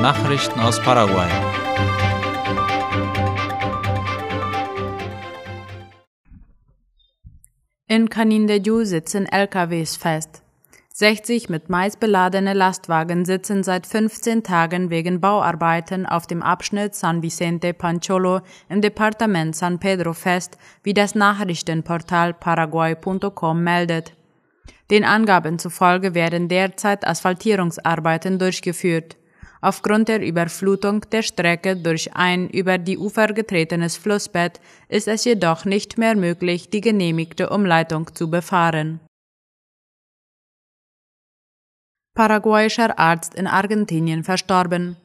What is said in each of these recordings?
Nachrichten aus Paraguay. In Canindeyú sitzen LKWs fest. 60 mit Mais beladene Lastwagen sitzen seit 15 Tagen wegen Bauarbeiten auf dem Abschnitt San Vicente Pancholo im Departement San Pedro fest, wie das Nachrichtenportal paraguay.com meldet. Den Angaben zufolge werden derzeit Asphaltierungsarbeiten durchgeführt. Aufgrund der Überflutung der Strecke durch ein über die Ufer getretenes Flussbett ist es jedoch nicht mehr möglich, die genehmigte Umleitung zu befahren. Paraguayischer Arzt in Argentinien verstorben.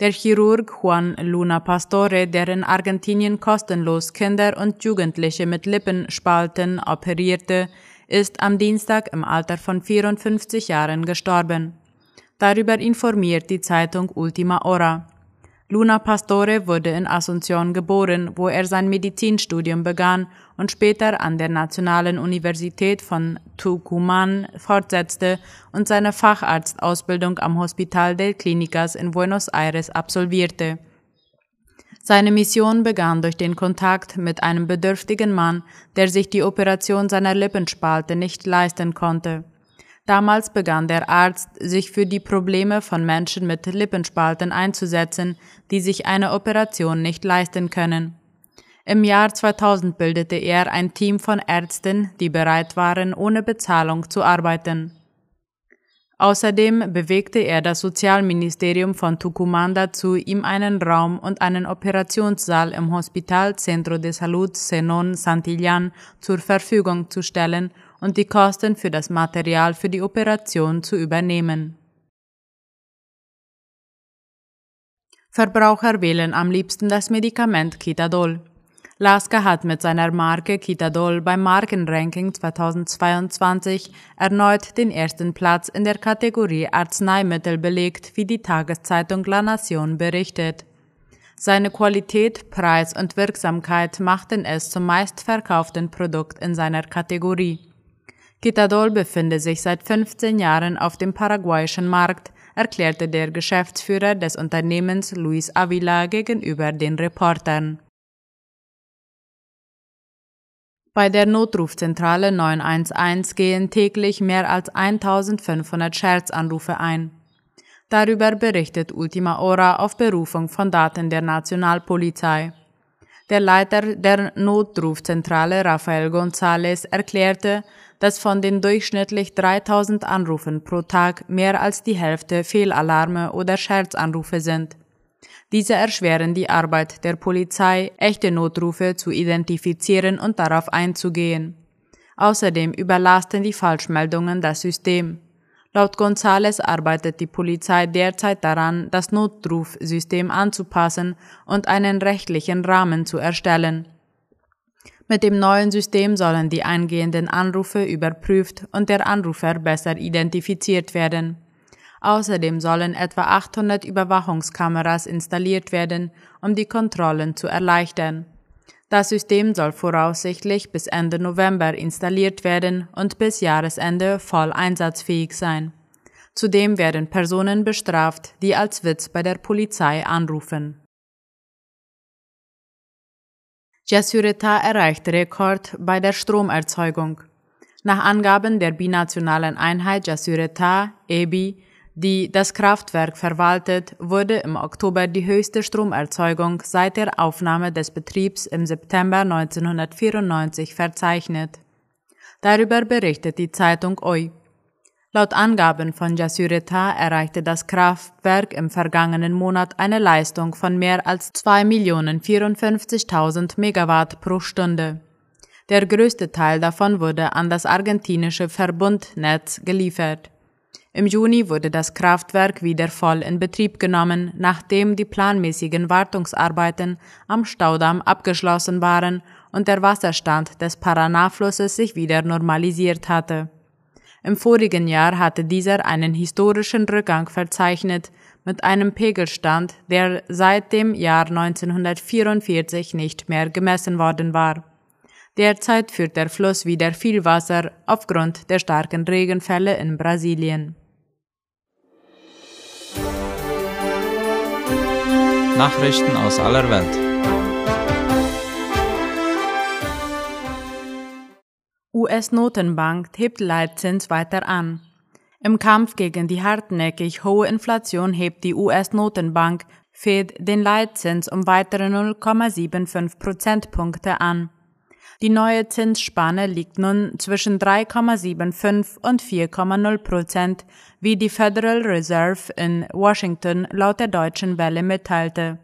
Der Chirurg Juan Luna Pastore, der in Argentinien kostenlos Kinder und Jugendliche mit Lippenspalten operierte, ist am Dienstag im Alter von 54 Jahren gestorben. Darüber informiert die Zeitung Ultima Hora. Luna Pastore wurde in Asunción geboren, wo er sein Medizinstudium begann und später an der Nationalen Universität von Tucumán fortsetzte und seine Facharztausbildung am Hospital del Clínicas in Buenos Aires absolvierte. Seine Mission begann durch den Kontakt mit einem bedürftigen Mann, der sich die Operation seiner Lippenspalte nicht leisten konnte. Damals begann der Arzt, sich für die Probleme von Menschen mit Lippenspalten einzusetzen, die sich eine Operation nicht leisten können. Im Jahr 2000 bildete er ein Team von Ärzten, die bereit waren, ohne Bezahlung zu arbeiten. Außerdem bewegte er das Sozialministerium von Tucumán dazu, ihm einen Raum und einen Operationssaal im Hospital Centro de Salud Zenon Santillan zur Verfügung zu stellen und die Kosten für das Material für die Operation zu übernehmen. Verbraucher wählen am liebsten das Medikament Kitadol. Lasker hat mit seiner Marke Kitadol beim Markenranking 2022 erneut den ersten Platz in der Kategorie Arzneimittel belegt, wie die Tageszeitung La Nation berichtet. Seine Qualität, Preis und Wirksamkeit machten es zum meistverkauften Produkt in seiner Kategorie. Kitadol befinde sich seit 15 Jahren auf dem paraguayischen Markt, erklärte der Geschäftsführer des Unternehmens Luis Avila gegenüber den Reportern. Bei der Notrufzentrale 911 gehen täglich mehr als 1500 Scherzanrufe ein. Darüber berichtet Ultima Hora auf Berufung von Daten der Nationalpolizei. Der Leiter der Notrufzentrale Rafael González erklärte, dass von den durchschnittlich 3000 Anrufen pro Tag mehr als die Hälfte Fehlalarme oder Scherzanrufe sind. Diese erschweren die Arbeit der Polizei, echte Notrufe zu identifizieren und darauf einzugehen. Außerdem überlasten die Falschmeldungen das System. Laut González arbeitet die Polizei derzeit daran, das Notrufsystem anzupassen und einen rechtlichen Rahmen zu erstellen. Mit dem neuen System sollen die eingehenden Anrufe überprüft und der Anrufer besser identifiziert werden. Außerdem sollen etwa 800 Überwachungskameras installiert werden, um die Kontrollen zu erleichtern. Das System soll voraussichtlich bis Ende November installiert werden und bis Jahresende voll einsatzfähig sein. Zudem werden Personen bestraft, die als Witz bei der Polizei anrufen. Jasureta erreicht Rekord bei der Stromerzeugung. Nach Angaben der binationalen Einheit Jasureta, EBI, die das Kraftwerk verwaltet, wurde im Oktober die höchste Stromerzeugung seit der Aufnahme des Betriebs im September 1994 verzeichnet. Darüber berichtet die Zeitung OI. Laut Angaben von Jasureta erreichte das Kraftwerk im vergangenen Monat eine Leistung von mehr als 2.054.000 Megawatt pro Stunde. Der größte Teil davon wurde an das argentinische Verbundnetz geliefert. Im Juni wurde das Kraftwerk wieder voll in Betrieb genommen, nachdem die planmäßigen Wartungsarbeiten am Staudamm abgeschlossen waren und der Wasserstand des Paraná-Flusses sich wieder normalisiert hatte. Im vorigen Jahr hatte dieser einen historischen Rückgang verzeichnet, mit einem Pegelstand, der seit dem Jahr 1944 nicht mehr gemessen worden war. Derzeit führt der Fluss wieder viel Wasser aufgrund der starken Regenfälle in Brasilien. Nachrichten aus aller Welt. US-Notenbank hebt Leitzins weiter an. Im Kampf gegen die hartnäckig hohe Inflation hebt die US-Notenbank Fed den Leitzins um weitere 0,75 Prozentpunkte an. Die neue Zinsspanne liegt nun zwischen 3,75 und 4,0 Prozent, wie die Federal Reserve in Washington laut der Deutschen Welle mitteilte.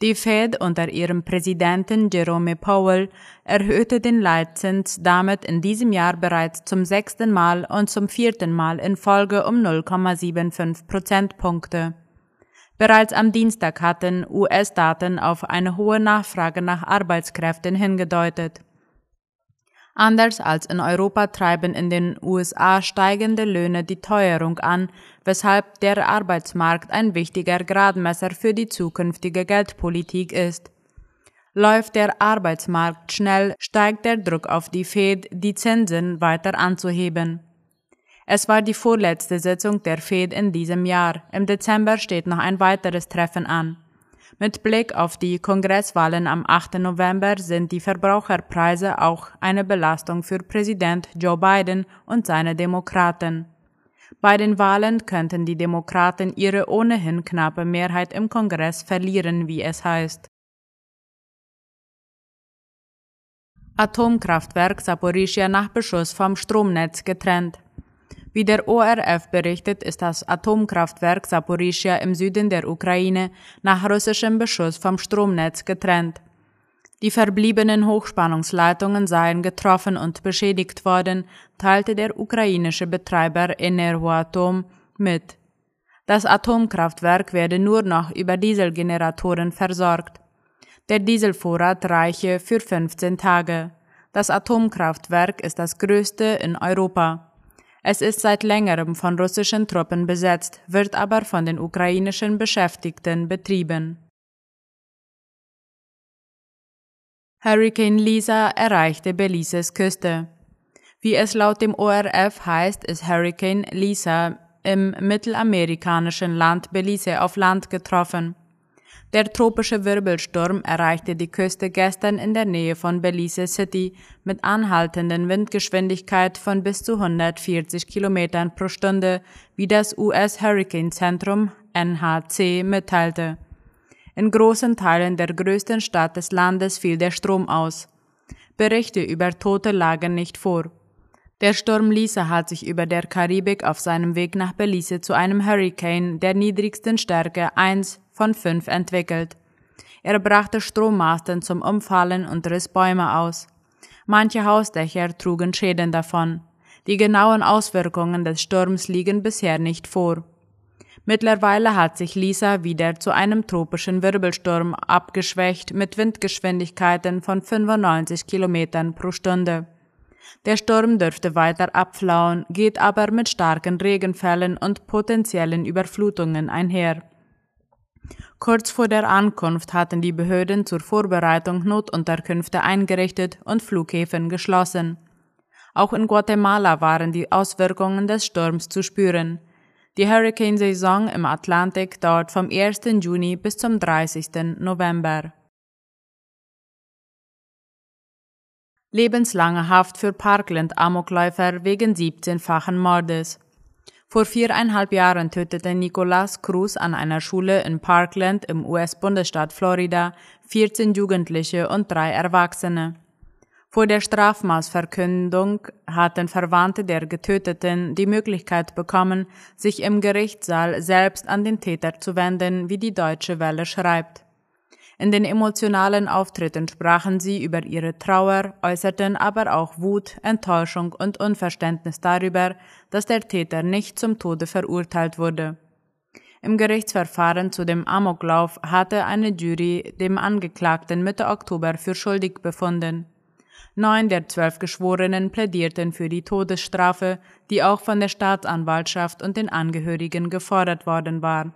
Die Fed unter ihrem Präsidenten Jerome Powell erhöhte den Leitzins damit in diesem Jahr bereits zum sechsten Mal und zum vierten Mal in Folge um 0,75 Prozentpunkte. Bereits am Dienstag hatten US-Daten auf eine hohe Nachfrage nach Arbeitskräften hingedeutet. Anders als in Europa treiben in den USA steigende Löhne die Teuerung an, weshalb der Arbeitsmarkt ein wichtiger Gradmesser für die zukünftige Geldpolitik ist. Läuft der Arbeitsmarkt schnell, steigt der Druck auf die Fed, die Zinsen weiter anzuheben. Es war die vorletzte Sitzung der Fed in diesem Jahr. Im Dezember steht noch ein weiteres Treffen an. Mit Blick auf die Kongresswahlen am 8. November sind die Verbraucherpreise auch eine Belastung für Präsident Joe Biden und seine Demokraten. Bei den Wahlen könnten die Demokraten ihre ohnehin knappe Mehrheit im Kongress verlieren, wie es heißt. Atomkraftwerk Saporischia nach Beschuss vom Stromnetz getrennt. Wie der ORF berichtet, ist das Atomkraftwerk Saporischia im Süden der Ukraine nach russischem Beschuss vom Stromnetz getrennt. Die verbliebenen Hochspannungsleitungen seien getroffen und beschädigt worden, teilte der ukrainische Betreiber Energoatom mit. Das Atomkraftwerk werde nur noch über Dieselgeneratoren versorgt. Der Dieselvorrat reiche für 15 Tage. Das Atomkraftwerk ist das größte in Europa. Es ist seit längerem von russischen Truppen besetzt, wird aber von den ukrainischen Beschäftigten betrieben. Hurricane Lisa erreichte Belize's Küste. Wie es laut dem ORF heißt, ist Hurricane Lisa im mittelamerikanischen Land Belize auf Land getroffen. Der tropische Wirbelsturm erreichte die Küste gestern in der Nähe von Belize City mit anhaltenden Windgeschwindigkeit von bis zu 140 Kilometern pro Stunde, wie das US Hurricane Zentrum NHC mitteilte. In großen Teilen der größten Stadt des Landes fiel der Strom aus. Berichte über Tote lagen nicht vor. Der Sturm Lisa hat sich über der Karibik auf seinem Weg nach Belize zu einem Hurricane der niedrigsten Stärke 1 von 5 entwickelt. Er brachte Strommasten zum Umfallen und riss Bäume aus. Manche Hausdächer trugen Schäden davon. Die genauen Auswirkungen des Sturms liegen bisher nicht vor. Mittlerweile hat sich Lisa wieder zu einem tropischen Wirbelsturm abgeschwächt mit Windgeschwindigkeiten von 95 Kilometern pro Stunde. Der Sturm dürfte weiter abflauen, geht aber mit starken Regenfällen und potenziellen Überflutungen einher. Kurz vor der Ankunft hatten die Behörden zur Vorbereitung Notunterkünfte eingerichtet und Flughäfen geschlossen. Auch in Guatemala waren die Auswirkungen des Sturms zu spüren. Die Hurricane-Saison im Atlantik dauert vom 1. Juni bis zum 30. November. Lebenslange Haft für Parkland-Amokläufer wegen 17-fachen Mordes. Vor viereinhalb Jahren tötete Nicolas Cruz an einer Schule in Parkland im US-Bundesstaat Florida 14 Jugendliche und drei Erwachsene. Vor der Strafmaßverkündung hatten Verwandte der Getöteten die Möglichkeit bekommen, sich im Gerichtssaal selbst an den Täter zu wenden, wie die Deutsche Welle schreibt. In den emotionalen Auftritten sprachen sie über ihre Trauer, äußerten aber auch Wut, Enttäuschung und Unverständnis darüber, dass der Täter nicht zum Tode verurteilt wurde. Im Gerichtsverfahren zu dem Amoklauf hatte eine Jury dem Angeklagten Mitte Oktober für schuldig befunden. Neun der zwölf Geschworenen plädierten für die Todesstrafe, die auch von der Staatsanwaltschaft und den Angehörigen gefordert worden war.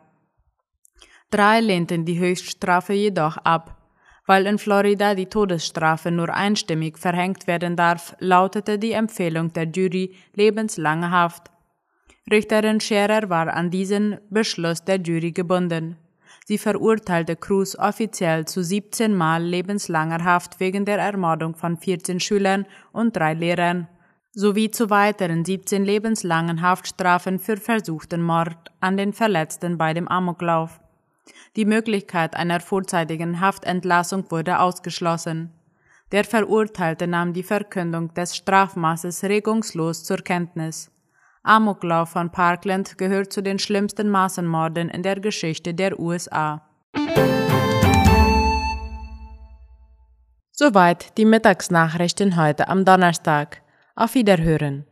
Drei lehnten die Höchststrafe jedoch ab. Weil in Florida die Todesstrafe nur einstimmig verhängt werden darf, lautete die Empfehlung der Jury lebenslange Haft. Richterin Scherer war an diesen Beschluss der Jury gebunden. Sie verurteilte Cruz offiziell zu 17 Mal lebenslanger Haft wegen der Ermordung von 14 Schülern und drei Lehrern sowie zu weiteren 17 lebenslangen Haftstrafen für versuchten Mord an den Verletzten bei dem Amoklauf. Die Möglichkeit einer vorzeitigen Haftentlassung wurde ausgeschlossen. Der Verurteilte nahm die Verkündung des Strafmaßes regungslos zur Kenntnis. Amoklauf von Parkland gehört zu den schlimmsten Massenmorden in der Geschichte der USA. Soweit die Mittagsnachrichten heute am Donnerstag. Auf Wiederhören.